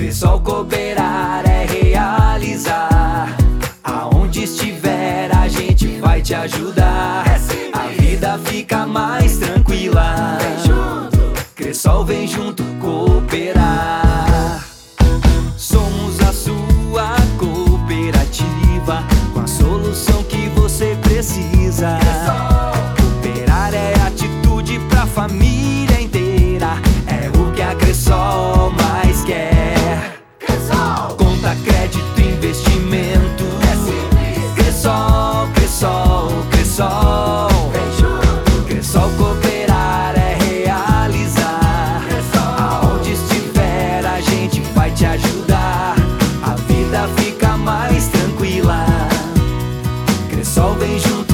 Cressol cooperar é realizar. Aonde estiver, a gente vai te ajudar. A vida fica mais tranquila. Cressol vem junto cooperar. beijo